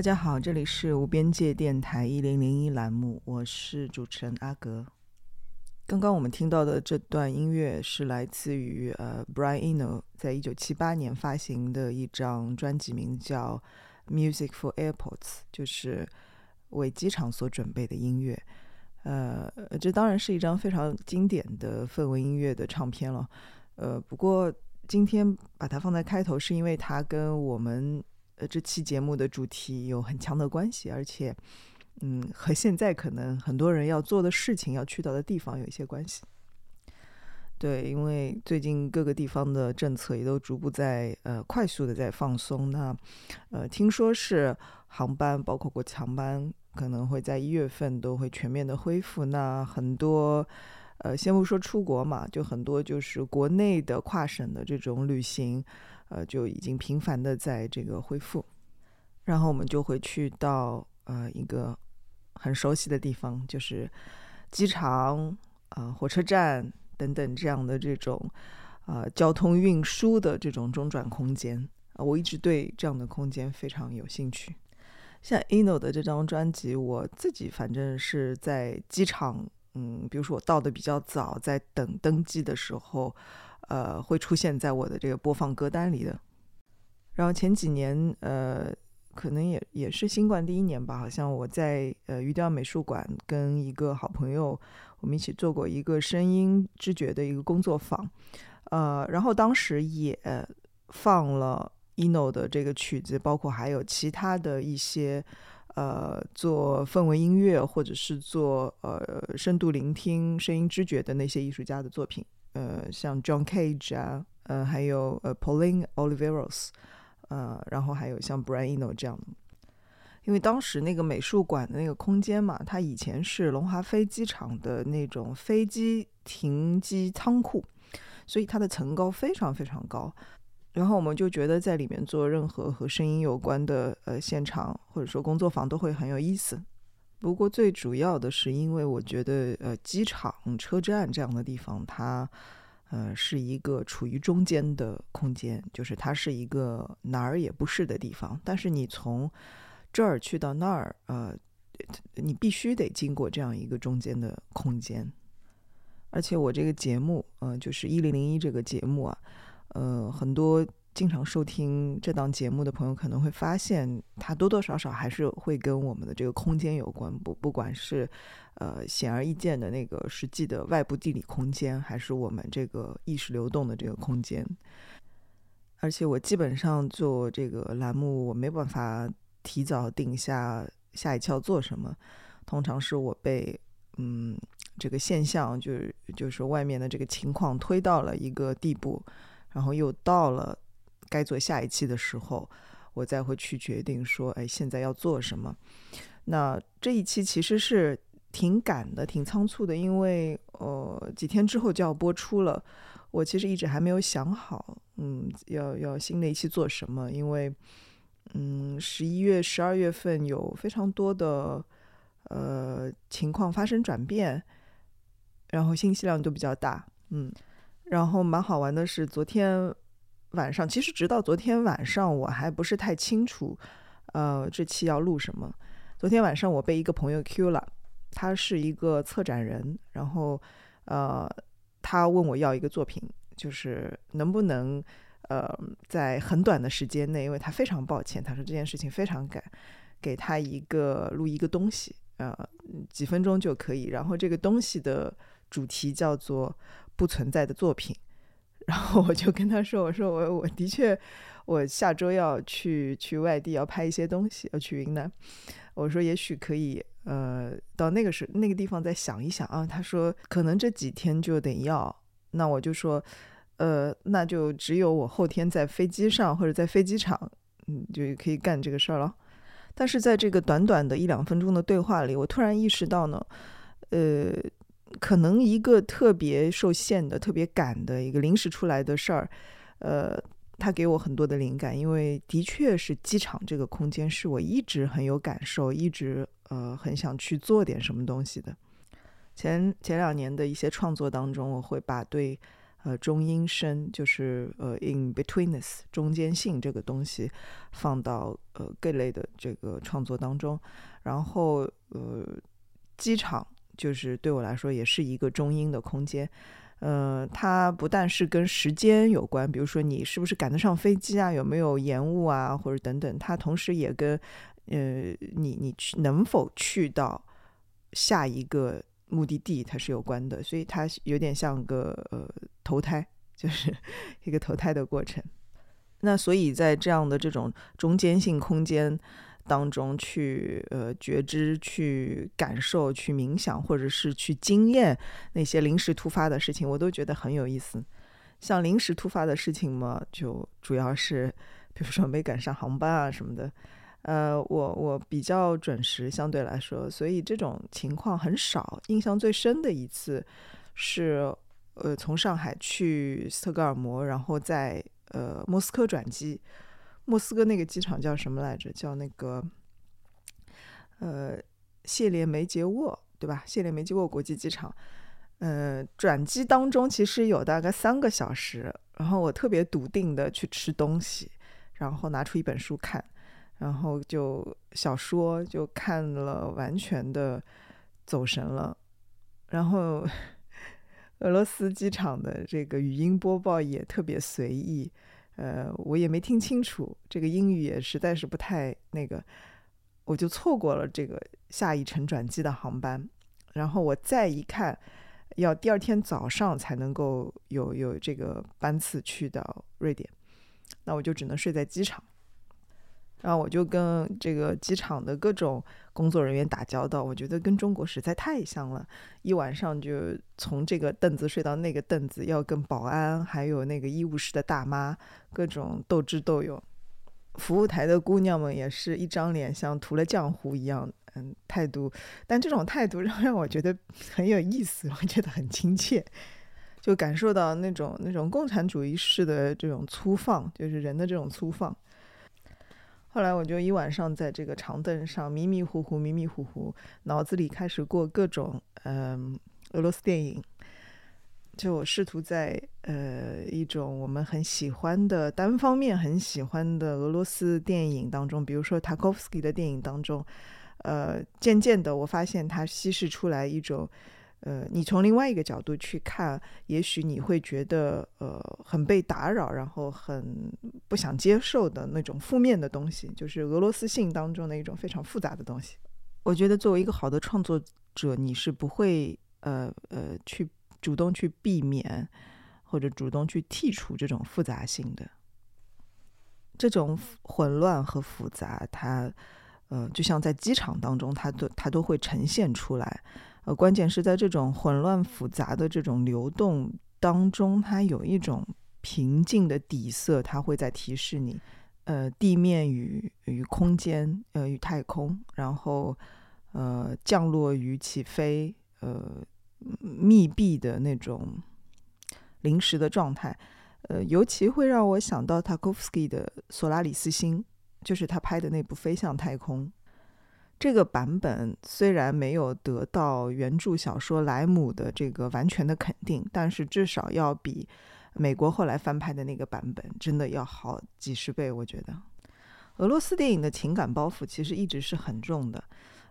大家好，这里是无边界电台一零零一栏目，我是主持人阿格。刚刚我们听到的这段音乐是来自于呃 Brian Eno 在一九七八年发行的一张专辑，名叫《Music for Airports》，就是为机场所准备的音乐。呃，这当然是一张非常经典的氛围音乐的唱片了。呃，不过今天把它放在开头，是因为它跟我们呃这期节目的主题有很强的关系，而且。嗯，和现在可能很多人要做的事情、要去到的地方有一些关系。对，因为最近各个地方的政策也都逐步在呃快速的在放松。那呃，听说是航班，包括国际航班，可能会在一月份都会全面的恢复。那很多呃，先不说出国嘛，就很多就是国内的跨省的这种旅行，呃，就已经频繁的在这个恢复。然后我们就会去到呃一个。很熟悉的地方就是机场啊、火车站等等这样的这种啊交通运输的这种中转空间啊，我一直对这样的空间非常有兴趣。像 Eno 的这张专辑，我自己反正是在机场，嗯，比如说我到的比较早，在等登机的时候，呃，会出现在我的这个播放歌单里的。然后前几年，呃。可能也也是新冠第一年吧，好像我在呃鱼钓美术馆跟一个好朋友，我们一起做过一个声音知觉的一个工作坊，呃，然后当时也放了 eno 的这个曲子，包括还有其他的一些呃做氛围音乐或者是做呃深度聆听声音知觉的那些艺术家的作品，呃，像 John Cage 啊，呃，还有呃 Pauline Oliveros。呃，然后还有像 Brian Eno 这样的，因为当时那个美术馆的那个空间嘛，它以前是龙华飞机场的那种飞机停机仓库，所以它的层高非常非常高。然后我们就觉得在里面做任何和声音有关的呃现场或者说工作坊都会很有意思。不过最主要的是，因为我觉得呃机场、车站这样的地方，它。呃，是一个处于中间的空间，就是它是一个哪儿也不是的地方。但是你从这儿去到那儿，呃，你必须得经过这样一个中间的空间。而且我这个节目，呃，就是一零零一这个节目啊，呃，很多。经常收听这档节目的朋友可能会发现，它多多少少还是会跟我们的这个空间有关。不，不管是呃显而易见的那个实际的外部地理空间，还是我们这个意识流动的这个空间。而且我基本上做这个栏目，我没办法提早定下下一期要做什么。通常是我被嗯这个现象，就是就是外面的这个情况推到了一个地步，然后又到了。该做下一期的时候，我再会去决定说，哎，现在要做什么。那这一期其实是挺赶的，挺仓促的，因为呃几天之后就要播出了。我其实一直还没有想好，嗯，要要新的一期做什么，因为嗯十一月、十二月份有非常多的呃情况发生转变，然后信息量都比较大，嗯，然后蛮好玩的是昨天。晚上其实直到昨天晚上我还不是太清楚，呃，这期要录什么。昨天晚上我被一个朋友 Q 了，他是一个策展人，然后呃，他问我要一个作品，就是能不能呃在很短的时间内，因为他非常抱歉，他说这件事情非常赶，给他一个录一个东西，呃，几分钟就可以。然后这个东西的主题叫做不存在的作品。然后我就跟他说：“我说我我的确，我下周要去去外地要拍一些东西，要去云南。我说也许可以，呃，到那个时那个地方再想一想啊。他说可能这几天就得要。那我就说，呃，那就只有我后天在飞机上或者在飞机场，嗯，就可以干这个事儿了。但是在这个短短的一两分钟的对话里，我突然意识到呢，呃。”可能一个特别受限的、特别赶的一个临时出来的事儿，呃，他给我很多的灵感，因为的确是机场这个空间是我一直很有感受，一直呃很想去做点什么东西的。前前两年的一些创作当中，我会把对呃中音声，就是呃 in betweenness 中间性这个东西放到呃各类的这个创作当中。然后呃机场就是对我来说也是一个中英的空间。呃，它不但是跟时间有关，比如说你是不是赶得上飞机啊，有没有延误啊，或者等等，它同时也跟呃你你去能否去到下一个目的地它是有关的，所以它有点像个呃投胎，就是 一个投胎的过程。那所以在这样的这种中间性空间。当中去呃觉知、去感受、去冥想，或者是去经验那些临时突发的事情，我都觉得很有意思。像临时突发的事情嘛，就主要是比如说没赶上航班啊什么的。呃，我我比较准时，相对来说，所以这种情况很少。印象最深的一次是呃从上海去斯德哥尔摩，然后在呃莫斯科转机。莫斯科那个机场叫什么来着？叫那个，呃，谢列梅捷沃，对吧？谢列梅捷沃国际机场。呃，转机当中其实有大概三个小时，然后我特别笃定的去吃东西，然后拿出一本书看，然后就小说就看了，完全的走神了。然后 俄罗斯机场的这个语音播报也特别随意。呃，我也没听清楚，这个英语也实在是不太那个，我就错过了这个下一程转机的航班。然后我再一看，要第二天早上才能够有有这个班次去到瑞典，那我就只能睡在机场。然后我就跟这个机场的各种工作人员打交道，我觉得跟中国实在太像了。一晚上就从这个凳子睡到那个凳子，要跟保安还有那个医务室的大妈各种斗智斗勇。服务台的姑娘们也是一张脸像涂了浆糊一样，嗯，态度。但这种态度让 让我觉得很有意思，我觉得很亲切，就感受到那种那种共产主义式的这种粗放，就是人的这种粗放。后来我就一晚上在这个长凳上迷迷糊糊、迷迷糊糊，脑子里开始过各种嗯俄罗斯电影。就我试图在呃一种我们很喜欢的单方面很喜欢的俄罗斯电影当中，比如说塔科夫斯基的电影当中，呃，渐渐的我发现它稀释出来一种。呃，你从另外一个角度去看，也许你会觉得呃很被打扰，然后很不想接受的那种负面的东西，就是俄罗斯性当中的一种非常复杂的东西。我觉得作为一个好的创作者，你是不会呃呃去主动去避免或者主动去剔除这种复杂性的，这种混乱和复杂，它呃就像在机场当中，它都它都会呈现出来。呃，关键是在这种混乱复杂的这种流动当中，它有一种平静的底色，它会在提示你，呃，地面与与空间，呃，与太空，然后呃，降落与起飞，呃，密闭的那种临时的状态，呃，尤其会让我想到塔科夫斯基的《索拉里斯星》，就是他拍的那部《飞向太空》。这个版本虽然没有得到原著小说莱姆的这个完全的肯定，但是至少要比美国后来翻拍的那个版本真的要好几十倍。我觉得俄罗斯电影的情感包袱其实一直是很重的，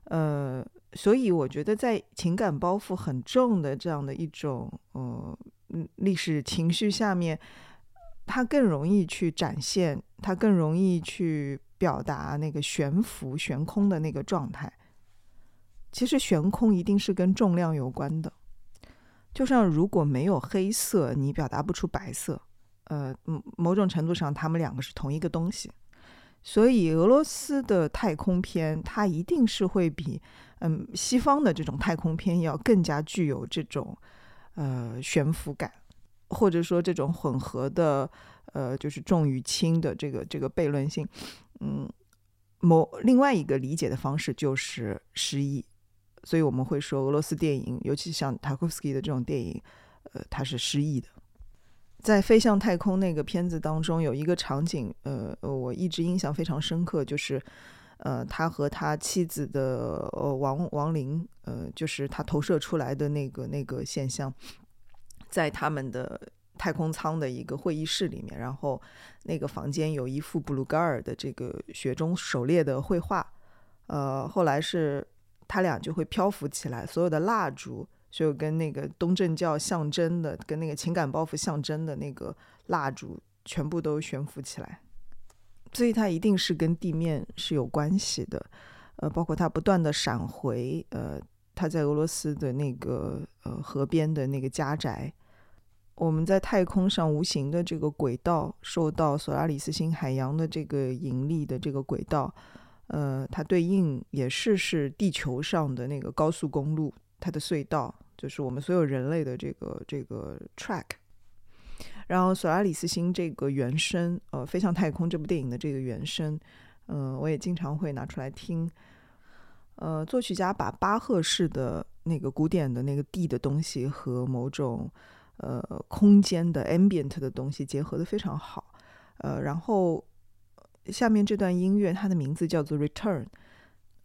呃，所以我觉得在情感包袱很重的这样的一种呃历史情绪下面，它更容易去展现，它更容易去。表达那个悬浮、悬空的那个状态，其实悬空一定是跟重量有关的。就像如果没有黑色，你表达不出白色。呃，某种程度上，他们两个是同一个东西。所以，俄罗斯的太空片，它一定是会比嗯西方的这种太空片要更加具有这种呃悬浮感，或者说这种混合的呃就是重与轻的这个这个悖论性。嗯，某另外一个理解的方式就是诗意，所以我们会说俄罗斯电影，尤其像塔科夫斯基的这种电影，呃，它是诗意的。在《飞向太空》那个片子当中，有一个场景，呃，我一直印象非常深刻，就是呃，他和他妻子的呃亡亡灵，呃，就是他投射出来的那个那个现象，在他们的太空舱的一个会议室里面，然后那个房间有一幅布鲁盖尔的这个雪中狩猎的绘画。呃，后来是他俩就会漂浮起来，所有的蜡烛，就跟那个东正教象征的，跟那个情感包袱象征的那个蜡烛，全部都悬浮起来。所以它一定是跟地面是有关系的。呃，包括它不断的闪回，呃，他在俄罗斯的那个呃河边的那个家宅。我们在太空上无形的这个轨道，受到索拉里斯星海洋的这个引力的这个轨道。呃，它对应也是是地球上的那个高速公路，它的隧道就是我们所有人类的这个这个 track。然后索拉里斯星这个原声，呃，《飞向太空》这部电影的这个原声，嗯，我也经常会拿出来听。呃，作曲家把巴赫式的那个古典的那个地的东西和某种呃空间的 ambient 的东西结合的非常好。呃，然后。下面这段音乐，它的名字叫做《Return》，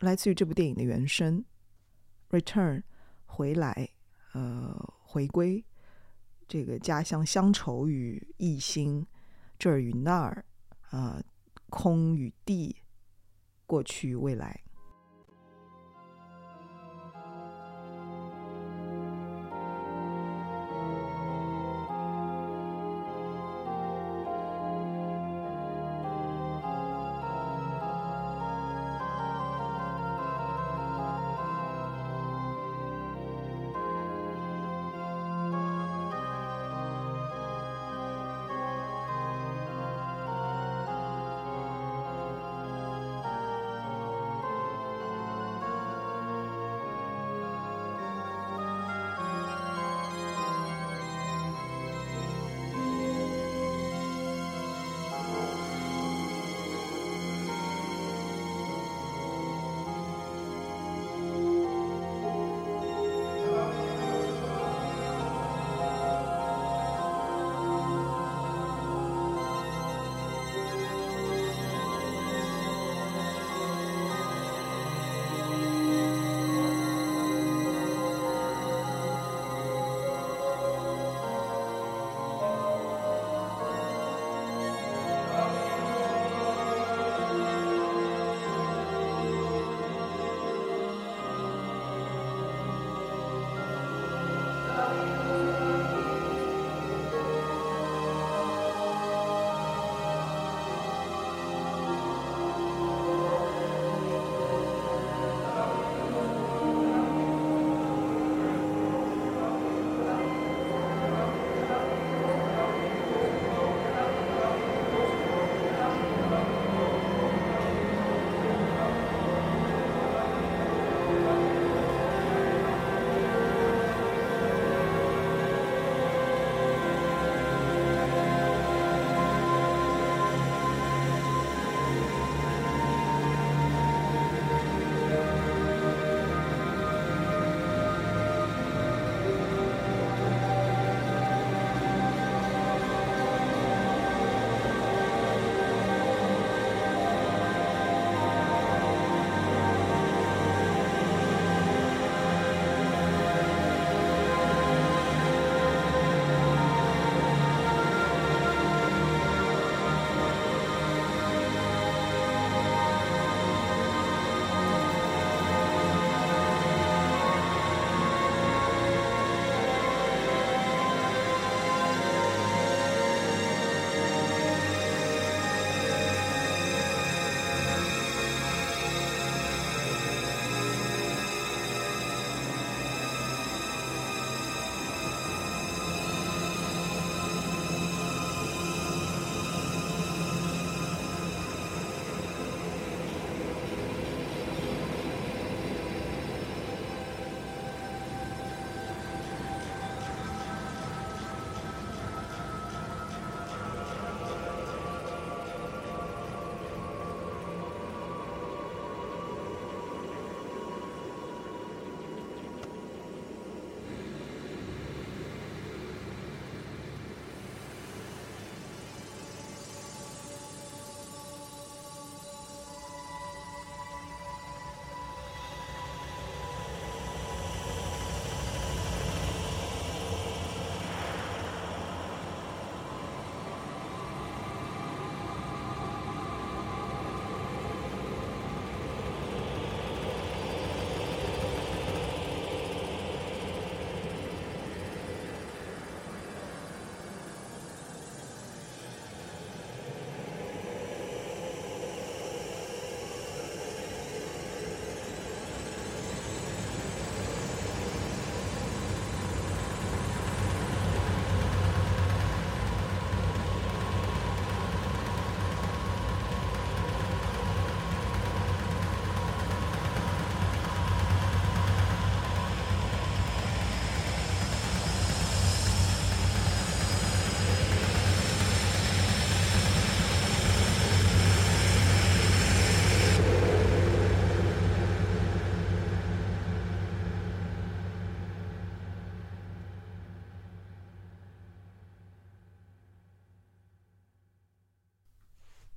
来自于这部电影的原声。Return，回来，呃，回归，这个家乡乡愁与异心，这儿与那儿，啊，空与地，过去与未来。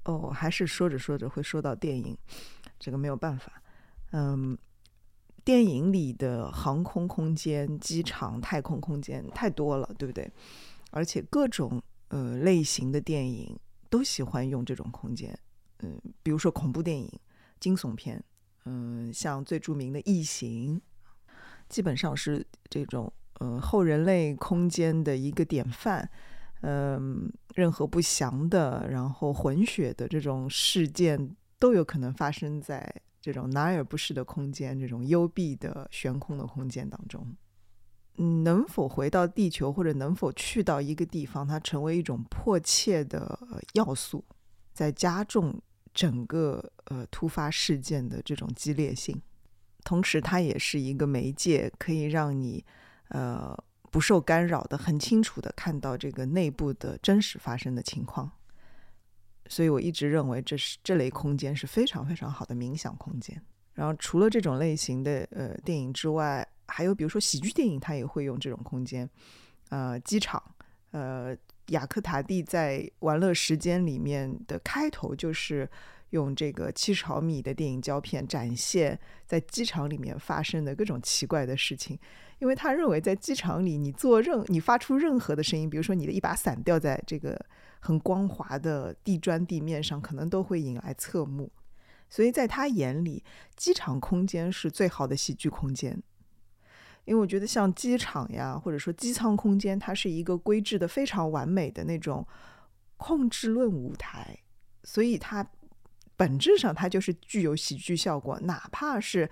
哦，还是说着说着会说到电影，这个没有办法。嗯，电影里的航空空间、机场、太空空间太多了，对不对？而且各种呃类型的电影都喜欢用这种空间。嗯，比如说恐怖电影、惊悚片，嗯，像最著名的《异形》，基本上是这种呃后人类空间的一个典范。嗯，任何不祥的，然后混血的这种事件都有可能发生在这种哪儿不是的空间，这种幽闭的悬空的空间当中。嗯，能否回到地球，或者能否去到一个地方，它成为一种迫切的要素，在加重整个呃突发事件的这种激烈性。同时，它也是一个媒介，可以让你呃。不受干扰的，很清楚的看到这个内部的真实发生的情况，所以我一直认为这是这类空间是非常非常好的冥想空间。然后除了这种类型的呃电影之外，还有比如说喜剧电影，它也会用这种空间。呃，机场，呃，雅克塔蒂在《玩乐时间》里面的开头就是用这个七十毫米的电影胶片展现在机场里面发生的各种奇怪的事情。因为他认为，在机场里，你做任你发出任何的声音，比如说你的一把伞掉在这个很光滑的地砖地面上，可能都会引来侧目。所以在他眼里，机场空间是最好的喜剧空间。因为我觉得，像机场呀，或者说机舱空间，它是一个规制的非常完美的那种控制论舞台，所以它本质上它就是具有喜剧效果，哪怕是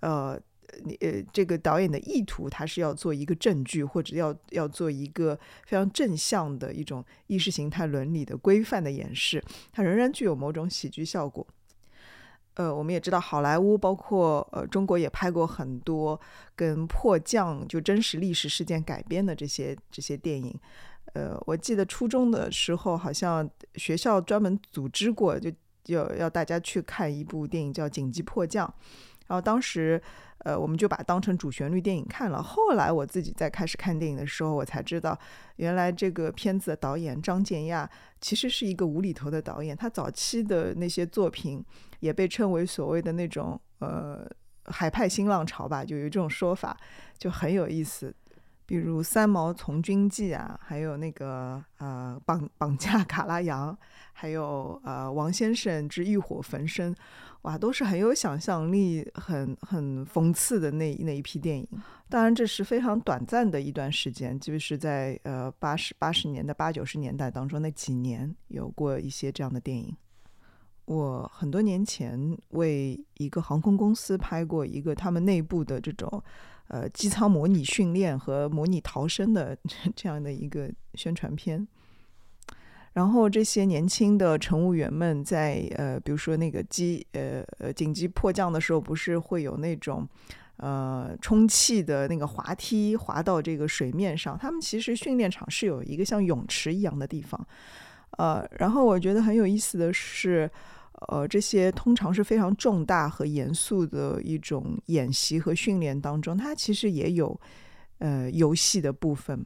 呃。你呃，这个导演的意图，他是要做一个证据，或者要要做一个非常正向的一种意识形态伦理的规范的演示，它仍然具有某种喜剧效果。呃，我们也知道，好莱坞包括呃中国也拍过很多跟迫降就真实历史事件改编的这些这些电影。呃，我记得初中的时候，好像学校专门组织过，就要要大家去看一部电影叫《紧急迫降》，然后当时。呃，我们就把它当成主旋律电影看了。后来我自己在开始看电影的时候，我才知道，原来这个片子的导演张建亚其实是一个无厘头的导演。他早期的那些作品也被称为所谓的那种呃海派新浪潮吧，就有这种说法，就很有意思。比如《三毛从军记》啊，还有那个呃绑绑架卡拉扬，还有呃王先生之欲火焚身。哇，都是很有想象力、很很讽刺的那那一批电影。当然，这是非常短暂的一段时间，就是在呃八十八十年代、八九十年代当中那几年有过一些这样的电影。我很多年前为一个航空公司拍过一个他们内部的这种呃机舱模拟训练和模拟逃生的 这样的一个宣传片。然后这些年轻的乘务员们在呃，比如说那个机呃呃紧急迫降的时候，不是会有那种呃充气的那个滑梯滑到这个水面上？他们其实训练场是有一个像泳池一样的地方，呃，然后我觉得很有意思的是，呃，这些通常是非常重大和严肃的一种演习和训练当中，它其实也有呃游戏的部分。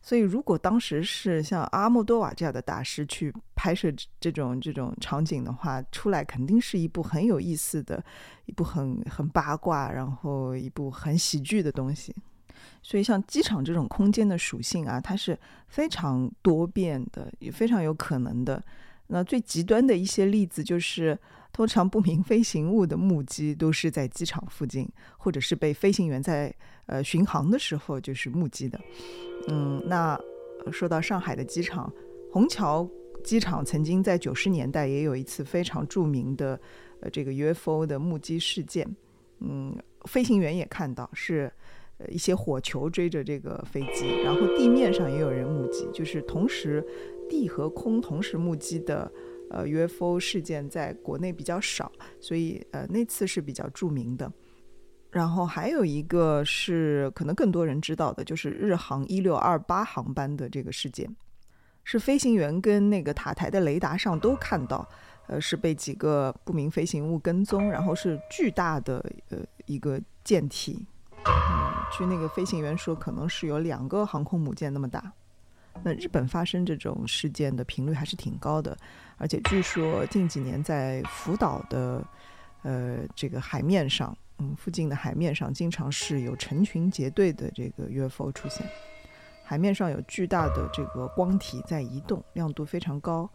所以，如果当时是像阿莫多瓦这样的大师去拍摄这种这种场景的话，出来肯定是一部很有意思的，一部很很八卦，然后一部很喜剧的东西。所以，像机场这种空间的属性啊，它是非常多变的，也非常有可能的。那最极端的一些例子就是。通常不明飞行物的目击都是在机场附近，或者是被飞行员在呃巡航的时候就是目击的。嗯，那说到上海的机场，虹桥机场曾经在九十年代也有一次非常著名的呃这个 UFO 的目击事件。嗯，飞行员也看到是呃一些火球追着这个飞机，然后地面上也有人目击，就是同时地和空同时目击的。呃，UFO 事件在国内比较少，所以呃那次是比较著名的。然后还有一个是可能更多人知道的，就是日航一六二八航班的这个事件，是飞行员跟那个塔台的雷达上都看到，呃是被几个不明飞行物跟踪，然后是巨大的呃一个舰体，嗯，据那个飞行员说，可能是有两个航空母舰那么大。那日本发生这种事件的频率还是挺高的，而且据说近几年在福岛的呃这个海面上，嗯，附近的海面上经常是有成群结队的这个 UFO 出现，海面上有巨大的这个光体在移动，亮度非常高。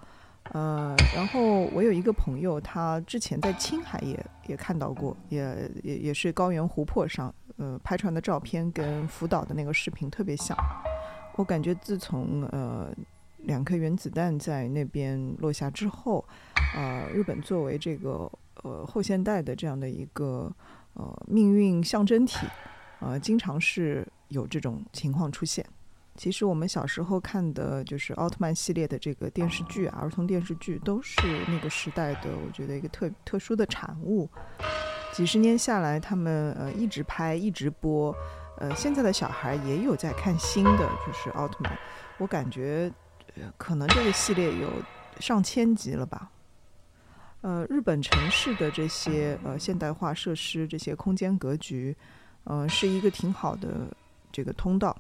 呃，然后我有一个朋友，他之前在青海也也看到过，也也也是高原湖泊上，呃，拍出来的照片跟福岛的那个视频特别像。我感觉自从呃两颗原子弹在那边落下之后，呃，日本作为这个呃后现代的这样的一个呃命运象征体，呃，经常是有这种情况出现。其实我们小时候看的就是奥特曼系列的这个电视剧啊，儿童电视剧都是那个时代的，我觉得一个特特殊的产物。几十年下来，他们呃一直拍，一直播。呃，现在的小孩也有在看新的，就是奥特曼。我感觉，可能这个系列有上千集了吧。呃，日本城市的这些呃现代化设施，这些空间格局，呃，是一个挺好的这个通道，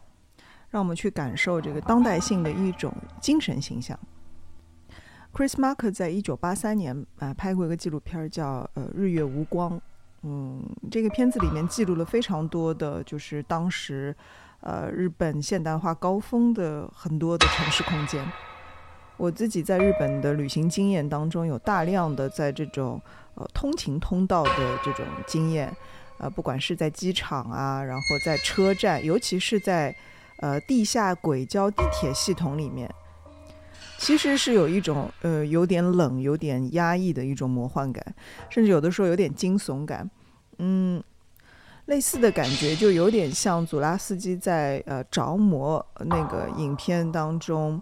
让我们去感受这个当代性的一种精神形象。Chris Marker 在一九八三年啊拍过一个纪录片，叫《呃日月无光》。嗯，这个片子里面记录了非常多的就是当时，呃，日本现代化高峰的很多的城市空间。我自己在日本的旅行经验当中，有大量的在这种呃通勤通道的这种经验，呃，不管是在机场啊，然后在车站，尤其是在呃地下轨交地铁系统里面，其实是有一种呃有点冷、有点压抑的一种魔幻感，甚至有的时候有点惊悚感。嗯，类似的感觉就有点像祖拉斯基在呃着魔那个影片当中，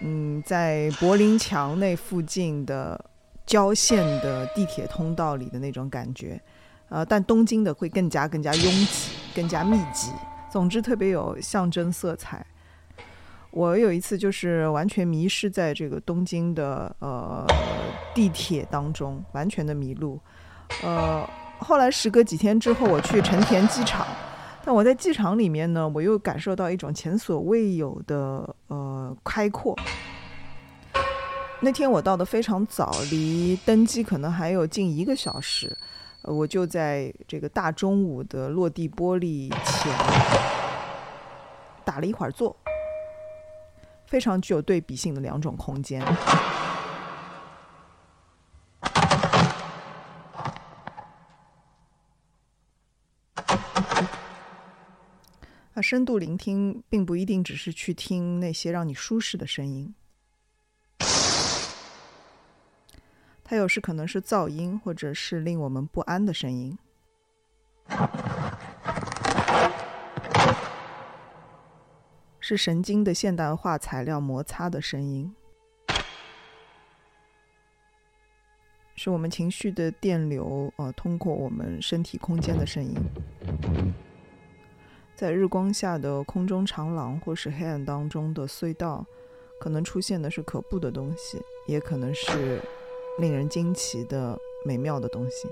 嗯，在柏林墙那附近的郊县的地铁通道里的那种感觉，呃，但东京的会更加更加拥挤，更加密集。总之特别有象征色彩。我有一次就是完全迷失在这个东京的呃地铁当中，完全的迷路，呃。后来时隔几天之后，我去成田机场，但我在机场里面呢，我又感受到一种前所未有的呃开阔。那天我到的非常早，离登机可能还有近一个小时，我就在这个大中午的落地玻璃前打了一会儿坐，非常具有对比性的两种空间。深度聆听并不一定只是去听那些让你舒适的声音，它有时可能是噪音，或者是令我们不安的声音，是神经的现代化材料摩擦的声音，是我们情绪的电流呃通过我们身体空间的声音。在日光下的空中长廊，或是黑暗当中的隧道，可能出现的是可怖的东西，也可能是令人惊奇的美妙的东西。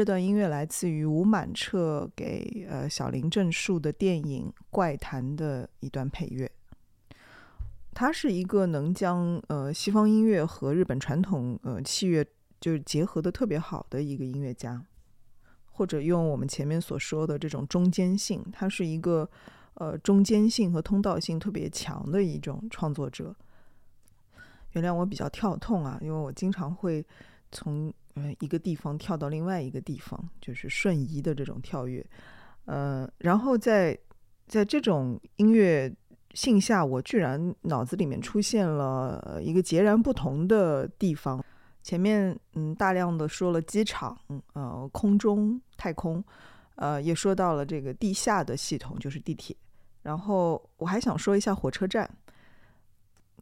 这段音乐来自于吴满彻给呃小林正树的电影《怪谈》的一段配乐。他是一个能将呃西方音乐和日本传统呃器乐就是结合的特别好的一个音乐家，或者用我们前面所说的这种中间性，他是一个呃中间性和通道性特别强的一种创作者。原谅我比较跳痛啊，因为我经常会从一个地方跳到另外一个地方，就是瞬移的这种跳跃。呃，然后在在这种音乐性下，我居然脑子里面出现了一个截然不同的地方。前面嗯大量的说了机场，呃空中太空，呃也说到了这个地下的系统，就是地铁。然后我还想说一下火车站。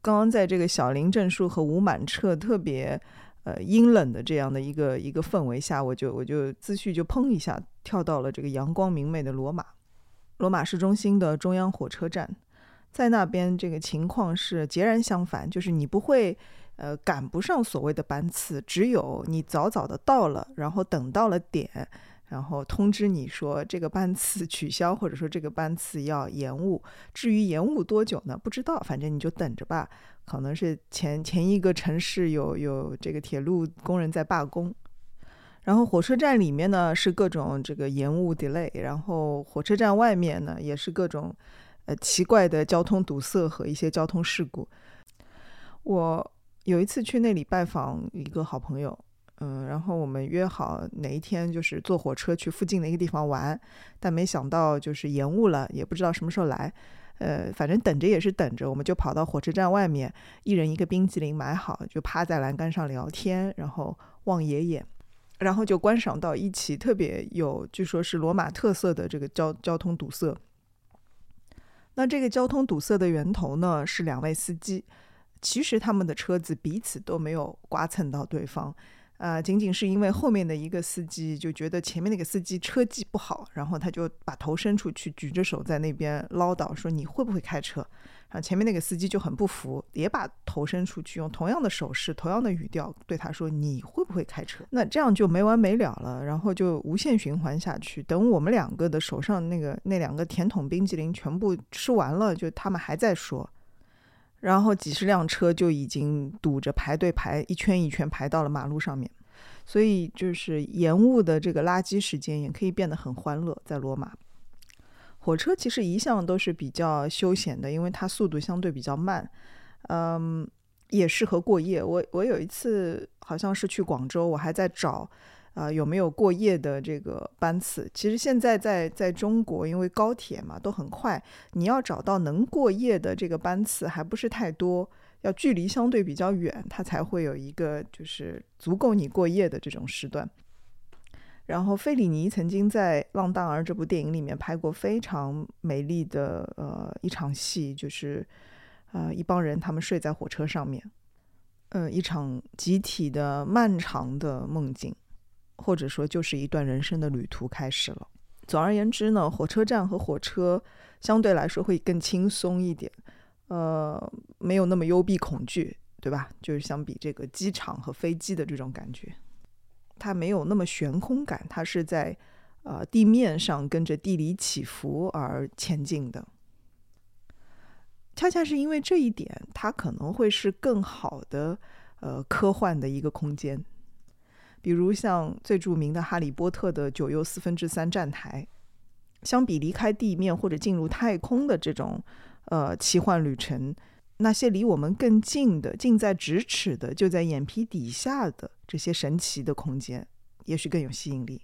刚刚在这个小林正树和吴满彻特别呃阴冷的这样的一个一个氛围下，我就我就思绪就砰一下跳到了这个阳光明媚的罗马，罗马市中心的中央火车站，在那边这个情况是截然相反，就是你不会呃赶不上所谓的班次，只有你早早的到了，然后等到了点。然后通知你说这个班次取消，或者说这个班次要延误。至于延误多久呢？不知道，反正你就等着吧。可能是前前一个城市有有这个铁路工人在罢工，然后火车站里面呢是各种这个延误 delay，然后火车站外面呢也是各种呃奇怪的交通堵塞和一些交通事故。我有一次去那里拜访一个好朋友。嗯，然后我们约好哪一天就是坐火车去附近的一个地方玩，但没想到就是延误了，也不知道什么时候来。呃，反正等着也是等着，我们就跑到火车站外面，一人一个冰淇淋买好，就趴在栏杆上聊天，然后望爷爷，然后就观赏到一起特别有，据说是罗马特色的这个交交通堵塞。那这个交通堵塞的源头呢，是两位司机，其实他们的车子彼此都没有刮蹭到对方。啊，仅仅是因为后面的一个司机就觉得前面那个司机车技不好，然后他就把头伸出去，举着手在那边唠叨说：“你会不会开车？”然后前面那个司机就很不服，也把头伸出去，用同样的手势、同样的语调对他说：“你会不会开车？”那这样就没完没了了，然后就无限循环下去。等我们两个的手上那个那两个甜筒冰激凌全部吃完了，就他们还在说。然后几十辆车就已经堵着排队排一圈一圈排到了马路上面，所以就是延误的这个垃圾时间也可以变得很欢乐。在罗马，火车其实一向都是比较休闲的，因为它速度相对比较慢，嗯，也适合过夜。我我有一次好像是去广州，我还在找。啊，有没有过夜的这个班次？其实现在在在中国，因为高铁嘛都很快，你要找到能过夜的这个班次还不是太多，要距离相对比较远，它才会有一个就是足够你过夜的这种时段。然后费里尼曾经在《浪荡儿》这部电影里面拍过非常美丽的呃一场戏，就是呃一帮人他们睡在火车上面，呃一场集体的漫长的梦境。或者说，就是一段人生的旅途开始了。总而言之呢，火车站和火车相对来说会更轻松一点，呃，没有那么幽闭恐惧，对吧？就是相比这个机场和飞机的这种感觉，它没有那么悬空感，它是在呃地面上跟着地理起伏而前进的。恰恰是因为这一点，它可能会是更好的呃科幻的一个空间。比如像最著名的《哈利波特》的九又四分之三站台，相比离开地面或者进入太空的这种呃奇幻旅程，那些离我们更近的、近在咫尺的、就在眼皮底下的这些神奇的空间，也许更有吸引力。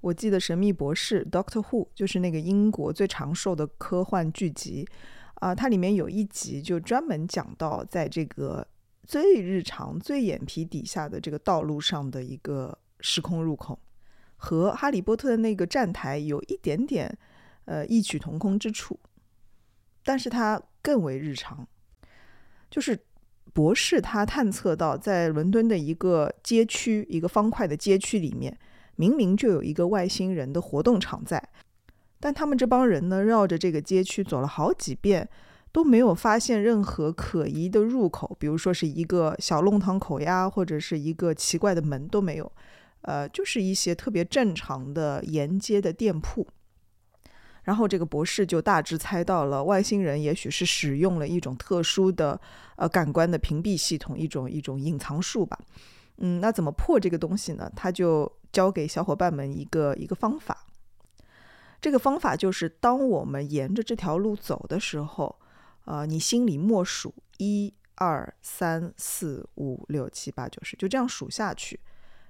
我记得《神秘博士》（Doctor Who） 就是那个英国最长寿的科幻剧集啊，它里面有一集就专门讲到在这个。最日常、最眼皮底下的这个道路上的一个时空入口，和《哈利波特》的那个站台有一点点呃异曲同工之处，但是它更为日常。就是博士他探测到，在伦敦的一个街区、一个方块的街区里面，明明就有一个外星人的活动场在，但他们这帮人呢，绕着这个街区走了好几遍。都没有发现任何可疑的入口，比如说是一个小弄堂口呀，或者是一个奇怪的门都没有。呃，就是一些特别正常的沿街的店铺。然后这个博士就大致猜到了，外星人也许是使用了一种特殊的呃感官的屏蔽系统，一种一种隐藏术吧。嗯，那怎么破这个东西呢？他就教给小伙伴们一个一个方法。这个方法就是，当我们沿着这条路走的时候，呃，你心里默数一二三四五六七八九十，就这样数下去。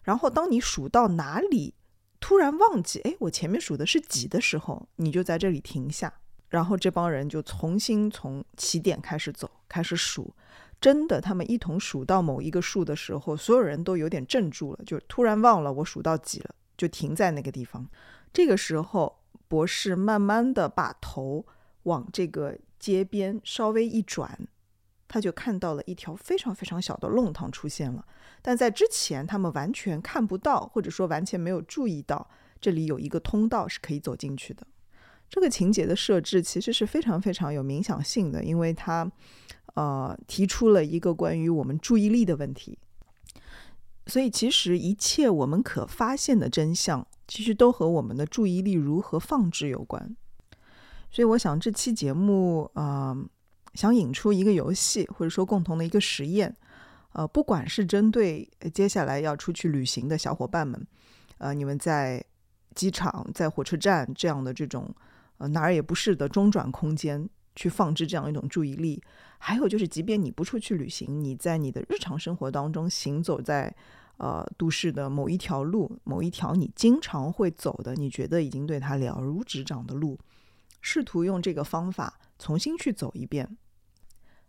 然后当你数到哪里？突然忘记，哎，我前面数的是几的时候，你就在这里停下，然后这帮人就重新从起点开始走，开始数。真的，他们一同数到某一个数的时候，所有人都有点怔住了，就突然忘了我数到几了，就停在那个地方。这个时候，博士慢慢的把头往这个街边稍微一转。他就看到了一条非常非常小的弄堂出现了，但在之前他们完全看不到，或者说完全没有注意到这里有一个通道是可以走进去的。这个情节的设置其实是非常非常有冥想性的，因为它呃提出了一个关于我们注意力的问题。所以其实一切我们可发现的真相，其实都和我们的注意力如何放置有关。所以我想这期节目啊。想引出一个游戏，或者说共同的一个实验，呃，不管是针对接下来要出去旅行的小伙伴们，呃，你们在机场、在火车站这样的这种呃哪儿也不是的中转空间去放置这样一种注意力，还有就是，即便你不出去旅行，你在你的日常生活当中行走在呃都市的某一条路、某一条你经常会走的，你觉得已经对它了如指掌的路，试图用这个方法。重新去走一遍，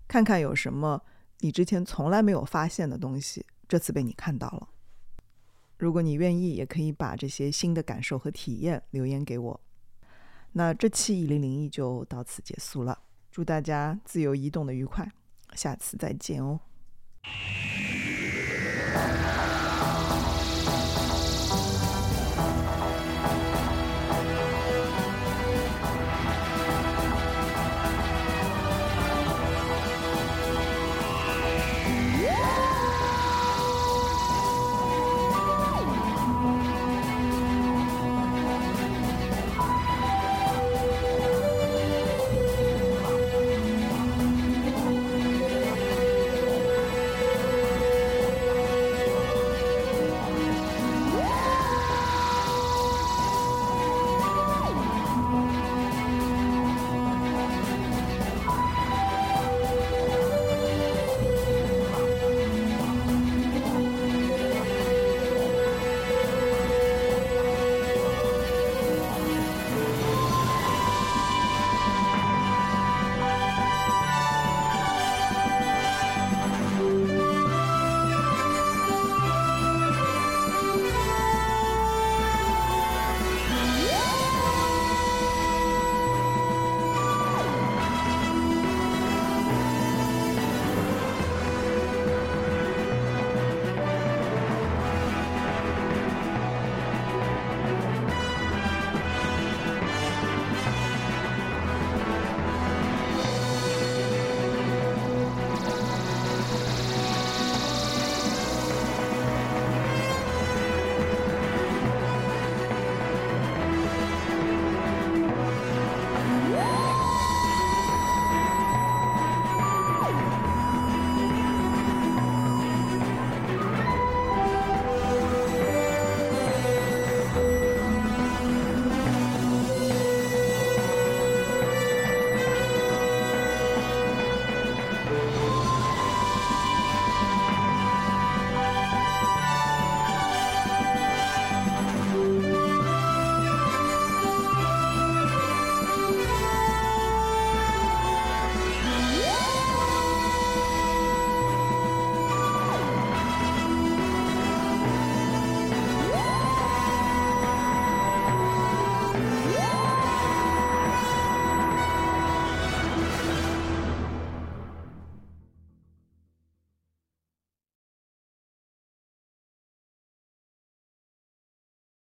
看看有什么你之前从来没有发现的东西，这次被你看到了。如果你愿意，也可以把这些新的感受和体验留言给我。那这期一零零一就到此结束了，祝大家自由移动的愉快，下次再见哦。